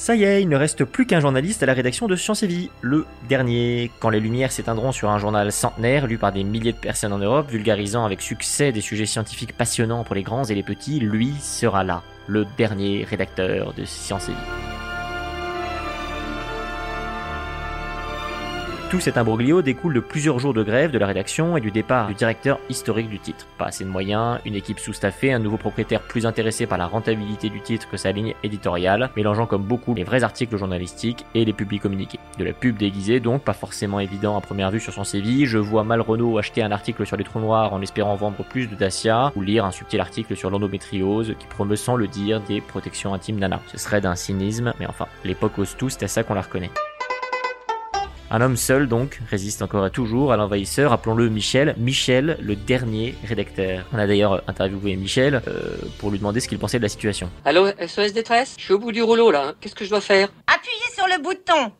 Ça y est, il ne reste plus qu'un journaliste à la rédaction de Science et Vie, le dernier. Quand les lumières s'éteindront sur un journal centenaire lu par des milliers de personnes en Europe, vulgarisant avec succès des sujets scientifiques passionnants pour les grands et les petits, lui sera là, le dernier rédacteur de Science et Vie. Tout cet imbroglio découle de plusieurs jours de grève de la rédaction et du départ du directeur historique du titre. Pas assez de moyens, une équipe sous-staffée, un nouveau propriétaire plus intéressé par la rentabilité du titre que sa ligne éditoriale, mélangeant comme beaucoup les vrais articles journalistiques et les publics communiqués. De la pub déguisée donc, pas forcément évident à première vue sur son CV, je vois mal Renault acheter un article sur les trous noirs en espérant vendre plus de Dacia, ou lire un subtil article sur l'endométriose qui promeut sans le dire des protections intimes nana. Ce serait d'un cynisme, mais enfin, l'époque ose tout, c'est à ça qu'on la reconnaît. Un homme seul, donc, résiste encore et toujours à l'envahisseur, appelons-le Michel. Michel, le dernier rédacteur. On a d'ailleurs interviewé Michel euh, pour lui demander ce qu'il pensait de la situation. Allô, SOS détresse? Je suis au bout du rouleau là, qu'est-ce que je dois faire? Appuyez sur le bouton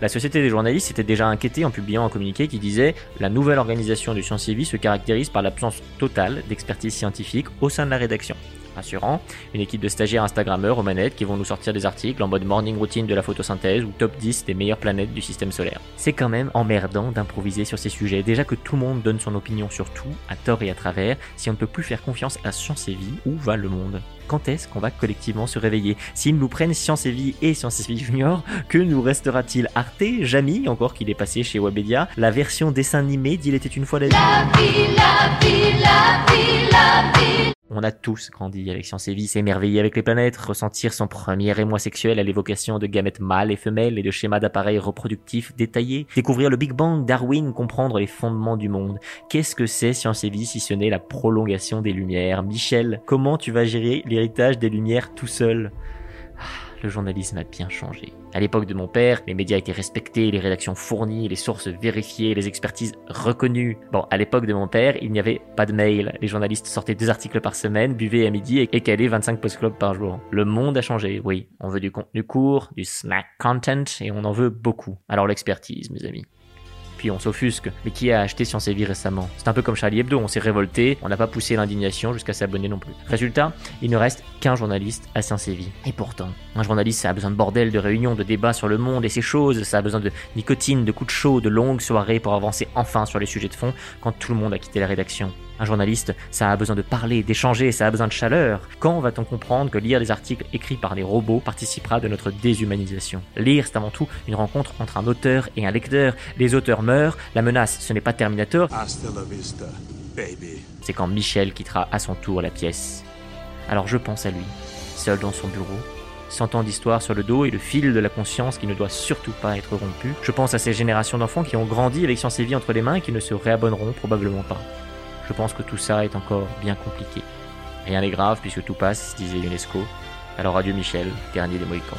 La Société des journalistes s'était déjà inquiétée en publiant un communiqué qui disait La nouvelle organisation du Science Vie se caractérise par l'absence totale d'expertise scientifique au sein de la rédaction rassurant, une équipe de stagiaires Instagrammeurs aux manettes qui vont nous sortir des articles en mode morning routine de la photosynthèse ou top 10 des meilleures planètes du système solaire. C'est quand même emmerdant d'improviser sur ces sujets, déjà que tout le monde donne son opinion sur tout, à tort et à travers, si on ne peut plus faire confiance à Science et Vie, où va le monde? Quand est-ce qu'on va collectivement se réveiller? S'ils nous prennent Science et Vie et Science et Vie Junior, que nous restera-t-il? Arte, Jamie, encore qu'il est passé chez Webedia, la version dessin animé d'Il était une fois la la vie on a tous grandi avec Science et Vie, s'émerveiller avec les planètes, ressentir son premier émoi sexuel à l'évocation de gamètes mâles et femelles et de schémas d'appareils reproductifs détaillés, découvrir le Big Bang, Darwin, comprendre les fondements du monde. Qu'est-ce que c'est Science et Vie si ce n'est la prolongation des Lumières? Michel, comment tu vas gérer l'héritage des Lumières tout seul? Le journalisme a bien changé. À l'époque de mon père, les médias étaient respectés, les rédactions fournies, les sources vérifiées, les expertises reconnues. Bon, à l'époque de mon père, il n'y avait pas de mail. Les journalistes sortaient deux articles par semaine, buvaient à midi et calaient 25 post-clubs par jour. Le monde a changé, oui. On veut du contenu court, du snack content et on en veut beaucoup. Alors l'expertise, mes amis puis on s'offusque. Mais qui a acheté Science et récemment? C'est un peu comme Charlie Hebdo, on s'est révolté, on n'a pas poussé l'indignation jusqu'à s'abonner non plus. Résultat, il ne reste qu'un journaliste à Science et. Et pourtant, un journaliste, ça a besoin de bordel, de réunions, de débats sur le monde et ses choses, ça a besoin de nicotine, de coups de chaud, de longues soirées pour avancer enfin sur les sujets de fond quand tout le monde a quitté la rédaction. Un journaliste, ça a besoin de parler, d'échanger, ça a besoin de chaleur. Quand va-t-on comprendre que lire des articles écrits par des robots participera de notre déshumanisation? Lire, c'est avant tout une rencontre entre un auteur et un lecteur. Les auteurs meurent, la menace, ce n'est pas Terminator. C'est quand Michel quittera à son tour la pièce. Alors je pense à lui, seul dans son bureau, cent ans d'histoire sur le dos et le fil de la conscience qui ne doit surtout pas être rompu. Je pense à ces générations d'enfants qui ont grandi avec Science et Vie entre les mains et qui ne se réabonneront probablement pas. Je pense que tout ça est encore bien compliqué. Rien n'est grave puisque tout passe, disait UNESCO. Alors adieu Michel, dernier des Mohicans.